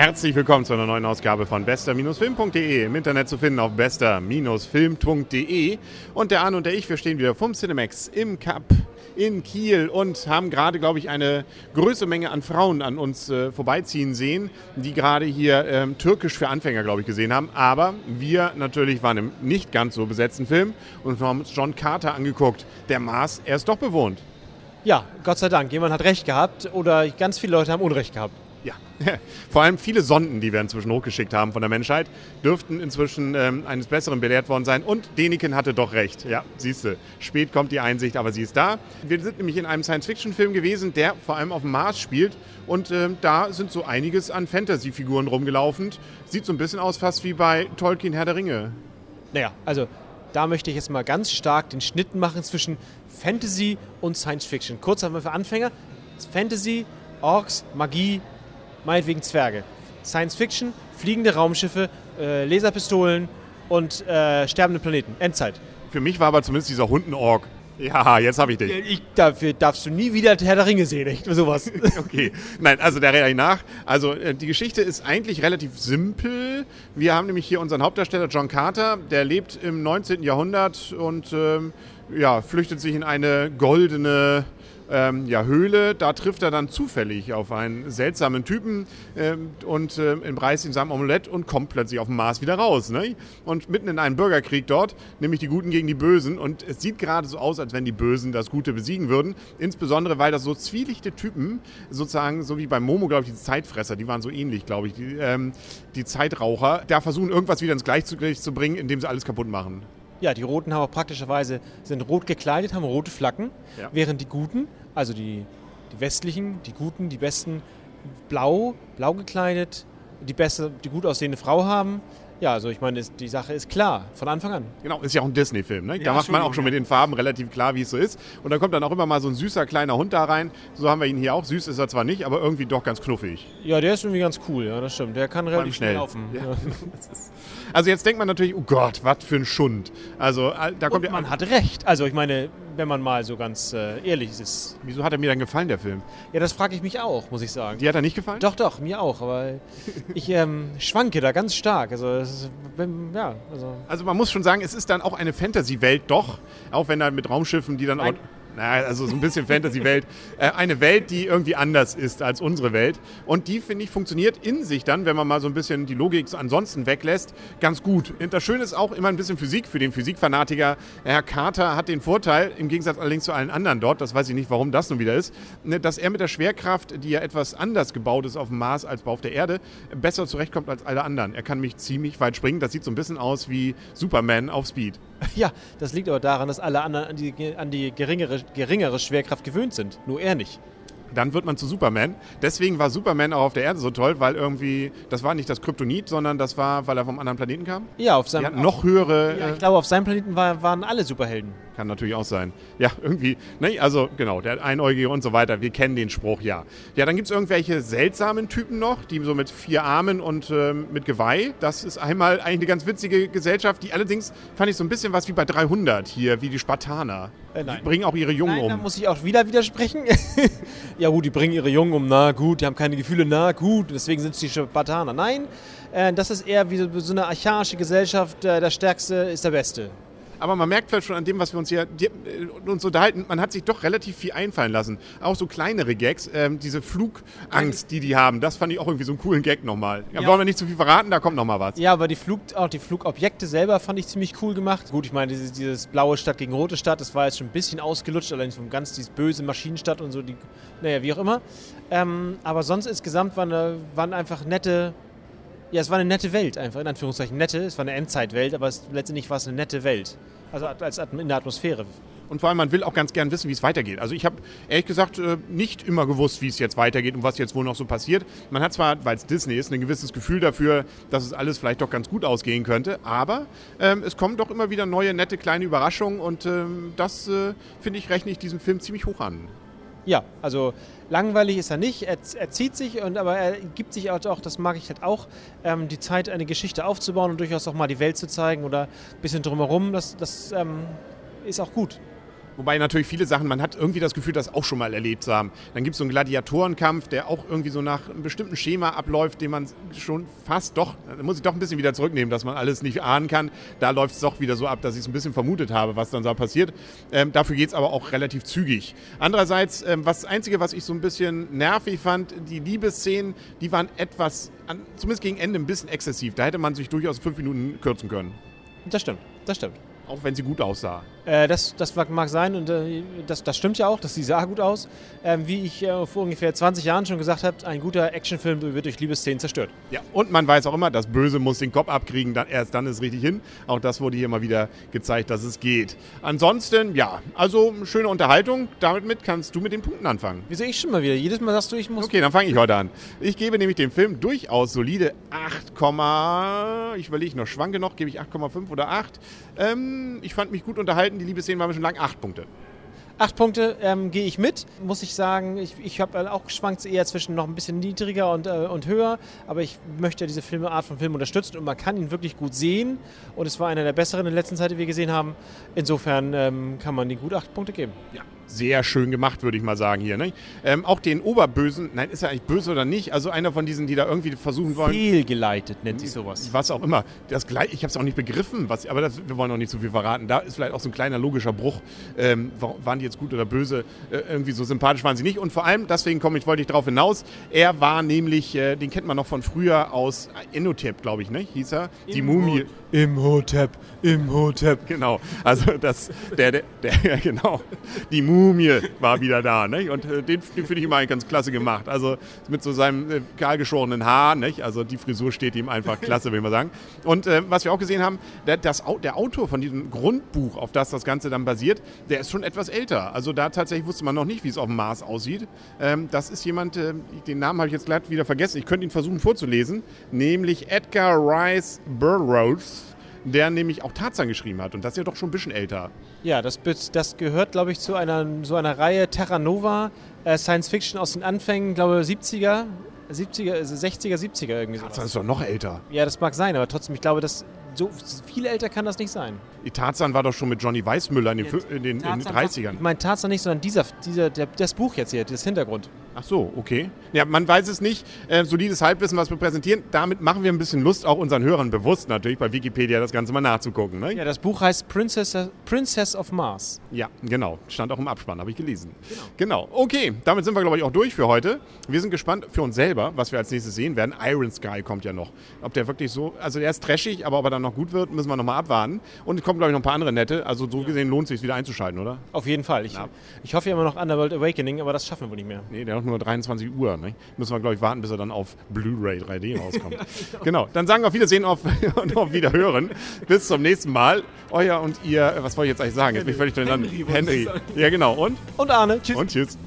Herzlich willkommen zu einer neuen Ausgabe von bester-film.de. Im Internet zu finden auf bester-film.de. Und der Arne und der ich, wir stehen wieder vom Cinemax im Cup in Kiel und haben gerade, glaube ich, eine größere Menge an Frauen an uns äh, vorbeiziehen sehen, die gerade hier ähm, Türkisch für Anfänger, glaube ich, gesehen haben. Aber wir natürlich waren im nicht ganz so besetzten Film und haben uns John Carter angeguckt. Der Mars, er ist doch bewohnt. Ja, Gott sei Dank. Jemand hat recht gehabt oder ganz viele Leute haben Unrecht gehabt. Ja, vor allem viele Sonden, die wir inzwischen hochgeschickt haben von der Menschheit, dürften inzwischen ähm, eines Besseren belehrt worden sein. Und Deniken hatte doch recht. Ja, siehst du, spät kommt die Einsicht, aber sie ist da. Wir sind nämlich in einem Science-Fiction-Film gewesen, der vor allem auf dem Mars spielt. Und ähm, da sind so einiges an Fantasy-Figuren rumgelaufen. Sieht so ein bisschen aus fast wie bei Tolkien Herr der Ringe. Naja, also da möchte ich jetzt mal ganz stark den Schnitt machen zwischen Fantasy und Science Fiction. Kurz einmal für Anfänger. Fantasy, Orks, Magie, meinetwegen Zwerge. Science Fiction, fliegende Raumschiffe, äh, Laserpistolen und äh, sterbende Planeten. Endzeit. Für mich war aber zumindest dieser Hundenorg. Ja, jetzt habe ich dich. Ich, dafür darfst du nie wieder Herr der Ringe sehen, echt? Sowas. okay. Nein, also der Reihe nach. Also äh, die Geschichte ist eigentlich relativ simpel. Wir haben nämlich hier unseren Hauptdarsteller John Carter, der lebt im 19. Jahrhundert und ähm, ja, flüchtet sich in eine goldene ähm, ja, Höhle. Da trifft er dann zufällig auf einen seltsamen Typen ähm, und äh, entreißt ihn seinem Amulett und kommt plötzlich auf dem Mars wieder raus. Ne? Und mitten in einem Bürgerkrieg dort, nämlich die Guten gegen die Bösen. Und es sieht gerade so aus, als wenn die Bösen das Gute besiegen würden. Insbesondere, weil das so zwielichte Typen, sozusagen, so wie bei Momo, glaube ich, die Zeitfresser, die waren so ähnlich, glaube ich, die, ähm, die Zeitraucher, da versuchen irgendwas wieder ins Gleichgewicht zu bringen, indem sie alles kaputt machen. Ja, die Roten haben auch praktischerweise, sind rot gekleidet, haben rote Flaggen, ja. während die Guten, also die, die westlichen, die Guten, die Besten, blau, blau gekleidet, die beste, die gut aussehende Frau haben, ja, also ich meine, die Sache ist klar, von Anfang an. Genau, ist ja auch ein Disney-Film. Ne? Da ja, macht man auch schon mit den Farben relativ klar, wie es so ist. Und dann kommt dann auch immer mal so ein süßer kleiner Hund da rein. So haben wir ihn hier auch. Süß ist er zwar nicht, aber irgendwie doch ganz knuffig. Ja, der ist irgendwie ganz cool, ja, das stimmt. Der kann relativ schnell laufen. Ja. also jetzt denkt man natürlich, oh Gott, was für ein Schund. Also äh, da kommt Und man hat recht. Also ich meine, wenn man mal so ganz äh, ehrlich ist. Wieso hat er mir dann gefallen, der Film? Ja, das frage ich mich auch, muss ich sagen. Die hat er nicht gefallen? Doch, doch, mir auch. Aber ich ähm, schwanke da ganz stark. Also, ist, ja, also. also man muss schon sagen, es ist dann auch eine Fantasy-Welt, doch. Auch wenn da mit Raumschiffen, die dann Nein. auch naja, also so ein bisschen Fantasy-Welt, äh, eine Welt, die irgendwie anders ist als unsere Welt. Und die, finde ich, funktioniert in sich dann, wenn man mal so ein bisschen die Logik ansonsten weglässt, ganz gut. Und das Schöne ist auch immer ein bisschen Physik für den Physikfanatiker. Herr Carter hat den Vorteil, im Gegensatz allerdings zu allen anderen dort, das weiß ich nicht, warum das nun wieder ist, ne, dass er mit der Schwerkraft, die ja etwas anders gebaut ist auf dem Mars als auf der Erde, besser zurechtkommt als alle anderen. Er kann mich ziemlich weit springen. Das sieht so ein bisschen aus wie Superman auf Speed. Ja, das liegt aber daran, dass alle anderen an die, an die geringere, geringere Schwerkraft gewöhnt sind. Nur er nicht dann wird man zu Superman. Deswegen war Superman auch auf der Erde so toll, weil irgendwie, das war nicht das Kryptonit, sondern das war, weil er vom anderen Planeten kam. Ja, auf seinem. noch höhere. Ja, ich glaube, auf seinem Planeten war, waren alle Superhelden. Kann natürlich auch sein. Ja, irgendwie. Ne, also genau, der Einäugige und so weiter. Wir kennen den Spruch, ja. Ja, dann gibt es irgendwelche seltsamen Typen noch, die so mit vier Armen und ähm, mit Geweih. Das ist einmal eigentlich eine ganz witzige Gesellschaft, die allerdings fand ich so ein bisschen was wie bei 300 hier, wie die Spartaner. Äh. Die bringen auch ihre Jungen nein, um. Da muss ich auch wieder widersprechen. ja, gut, die bringen ihre Jungen um. Na gut, die haben keine Gefühle. Na gut, deswegen sind es die Spartaner. Nein, äh, das ist eher wie so, so eine archaische Gesellschaft. Äh, der Stärkste ist der Beste aber man merkt vielleicht schon an dem, was wir uns hier die, uns unterhalten, man hat sich doch relativ viel einfallen lassen. Auch so kleinere Gags, ähm, diese Flugangst, die die haben, das fand ich auch irgendwie so einen coolen Gag nochmal. Ja. Wollen wir nicht zu viel verraten, da kommt nochmal was. Ja, aber die, Flug, auch die Flugobjekte selber fand ich ziemlich cool gemacht. Gut, ich meine, dieses, dieses blaue Stadt gegen rote Stadt, das war jetzt schon ein bisschen ausgelutscht, allerdings von ganz dieses böse Maschinenstadt und so, die, naja, wie auch immer. Ähm, aber sonst insgesamt waren, äh, waren einfach nette ja, es war eine nette Welt, einfach in Anführungszeichen nette. Es war eine Endzeitwelt, aber es, letztendlich war es eine nette Welt. Also als in der Atmosphäre. Und vor allem, man will auch ganz gern wissen, wie es weitergeht. Also ich habe ehrlich gesagt äh, nicht immer gewusst, wie es jetzt weitergeht und was jetzt wohl noch so passiert. Man hat zwar, weil es Disney ist, ein gewisses Gefühl dafür, dass es alles vielleicht doch ganz gut ausgehen könnte, aber ähm, es kommen doch immer wieder neue, nette, kleine Überraschungen und ähm, das, äh, finde ich, rechne ich diesem Film ziemlich hoch an. Ja, also langweilig ist er nicht, er, er zieht sich, und, aber er gibt sich auch, das mag ich halt auch, ähm, die Zeit, eine Geschichte aufzubauen und durchaus auch mal die Welt zu zeigen oder ein bisschen drumherum, das, das ähm, ist auch gut. Wobei natürlich viele Sachen, man hat irgendwie das Gefühl, das auch schon mal erlebt zu haben. Dann gibt es so einen Gladiatorenkampf, der auch irgendwie so nach einem bestimmten Schema abläuft, den man schon fast doch, da muss ich doch ein bisschen wieder zurücknehmen, dass man alles nicht ahnen kann. Da läuft es doch wieder so ab, dass ich es ein bisschen vermutet habe, was dann so passiert. Ähm, dafür geht es aber auch relativ zügig. Andererseits, ähm, was das Einzige, was ich so ein bisschen nervig fand, die Liebesszenen, die waren etwas, an, zumindest gegen Ende, ein bisschen exzessiv. Da hätte man sich durchaus fünf Minuten kürzen können. Das stimmt, das stimmt. Auch wenn sie gut aussah. Äh, das, das mag sein und äh, das, das stimmt ja auch, dass sie sah gut aus. Ähm, wie ich äh, vor ungefähr 20 Jahren schon gesagt habe, ein guter Actionfilm wird durch Liebesszenen zerstört. Ja, und man weiß auch immer, das Böse muss den Kopf abkriegen, dann, erst dann ist richtig hin. Auch das wurde hier mal wieder gezeigt, dass es geht. Ansonsten, ja, also schöne Unterhaltung. Damit mit kannst du mit den Punkten anfangen. Wieso ich schon mal wieder? Jedes Mal sagst du, ich muss. Okay, dann fange ich heute an. Ich gebe nämlich dem Film durchaus solide 8, ich überlege noch, schwanke noch, gebe ich 8,5 oder 8. Ähm, ich fand mich gut unterhalten, die Liebesszenen waren schon lang acht Punkte. Acht Punkte ähm, gehe ich mit, muss ich sagen. Ich, ich habe auch geschwankt eher zwischen noch ein bisschen niedriger und, äh, und höher, aber ich möchte diese Filme, Art von Film unterstützen und man kann ihn wirklich gut sehen. Und es war einer der besseren in der letzten Zeit, die wir gesehen haben. Insofern ähm, kann man die gut acht Punkte geben. Ja, sehr schön gemacht, würde ich mal sagen hier. Ne? Ähm, auch den Oberbösen, nein, ist er eigentlich böse oder nicht? Also einer von diesen, die da irgendwie versuchen wollen. Fehlgeleitet nennt sich sowas. Was auch immer. Das, ich habe es auch nicht begriffen, was, aber das, wir wollen auch nicht zu viel verraten. Da ist vielleicht auch so ein kleiner logischer Bruch. Ähm, waren die jetzt gut oder böse? Äh, irgendwie so sympathisch waren sie nicht. Und vor allem, deswegen komme ich, wollte ich darauf hinaus, er war nämlich, äh, den kennt man noch von früher aus Enotep, glaube ich, ne? hieß er. Im die Mumie. Im Hotep, im Hotep. Genau, also das, der, der, der genau, die Mumie war wieder da. Ne? Und äh, den, den finde ich immer ganz klasse gemacht. Also mit so seinem äh, kahlgeschorenen Haar, nicht? also die Frisur steht ihm einfach klasse, will ich mal sagen. Und äh, was wir auch gesehen haben, der, das, der Autor von diesem Grundbuch, auf das das Ganze dann basiert, der ist schon etwas älter. Also da tatsächlich wusste man noch nicht, wie es auf dem Mars aussieht. Ähm, das ist jemand, äh, den Namen habe ich jetzt glatt wieder vergessen. Ich könnte ihn versuchen vorzulesen, nämlich Edgar Rice Burroughs der nämlich auch Tarzan geschrieben hat. Und das ist ja doch schon ein bisschen älter. Ja, das, das gehört, glaube ich, zu einer, so einer Reihe Terra Nova, äh, Science Fiction aus den Anfängen, glaube ich, 70er. 70er, 60er, 70er irgendwie so. Tarzan ist doch noch älter. Ja, das mag sein, aber trotzdem, ich glaube, dass so viel älter kann das nicht sein. Die Tarzan war doch schon mit Johnny Weissmüller in den, in den, in den 30ern. Ich meine Tarzan nicht, sondern dieser, dieser, der, das Buch jetzt hier, das Hintergrund. Ach so, okay. Ja, man weiß es nicht. Äh, solides Halbwissen, was wir präsentieren. Damit machen wir ein bisschen Lust, auch unseren Hörern bewusst natürlich bei Wikipedia das Ganze mal nachzugucken. Ne? Ja, das Buch heißt Princess, Princess of Mars. Ja, genau. Stand auch im Abspann, habe ich gelesen. Genau. genau. Okay, damit sind wir, glaube ich, auch durch für heute. Wir sind gespannt für uns selber, was wir als nächstes sehen werden. Iron Sky kommt ja noch. Ob der wirklich so, also der ist trashig, aber ob er dann noch gut wird, müssen wir nochmal abwarten. Und es kommen, glaube ich, noch ein paar andere nette. Also so gesehen lohnt es sich wieder einzuschalten, oder? Auf jeden Fall. Ich, ich hoffe ja immer noch Underworld Awakening, aber das schaffen wir wohl nicht mehr. Nee, der hat nur 23 Uhr. Ne? Müssen wir, glaube ich, warten, bis er dann auf Blu-ray 3D rauskommt. genau. Dann sagen wir auf Wiedersehen auf, und auf Wiederhören. Bis zum nächsten Mal. Euer und ihr, was wollte ich jetzt eigentlich sagen? Jetzt bin ich völlig durcheinander. Henry. Ja, genau. Und? Und Arne. Tschüss. Und tschüss.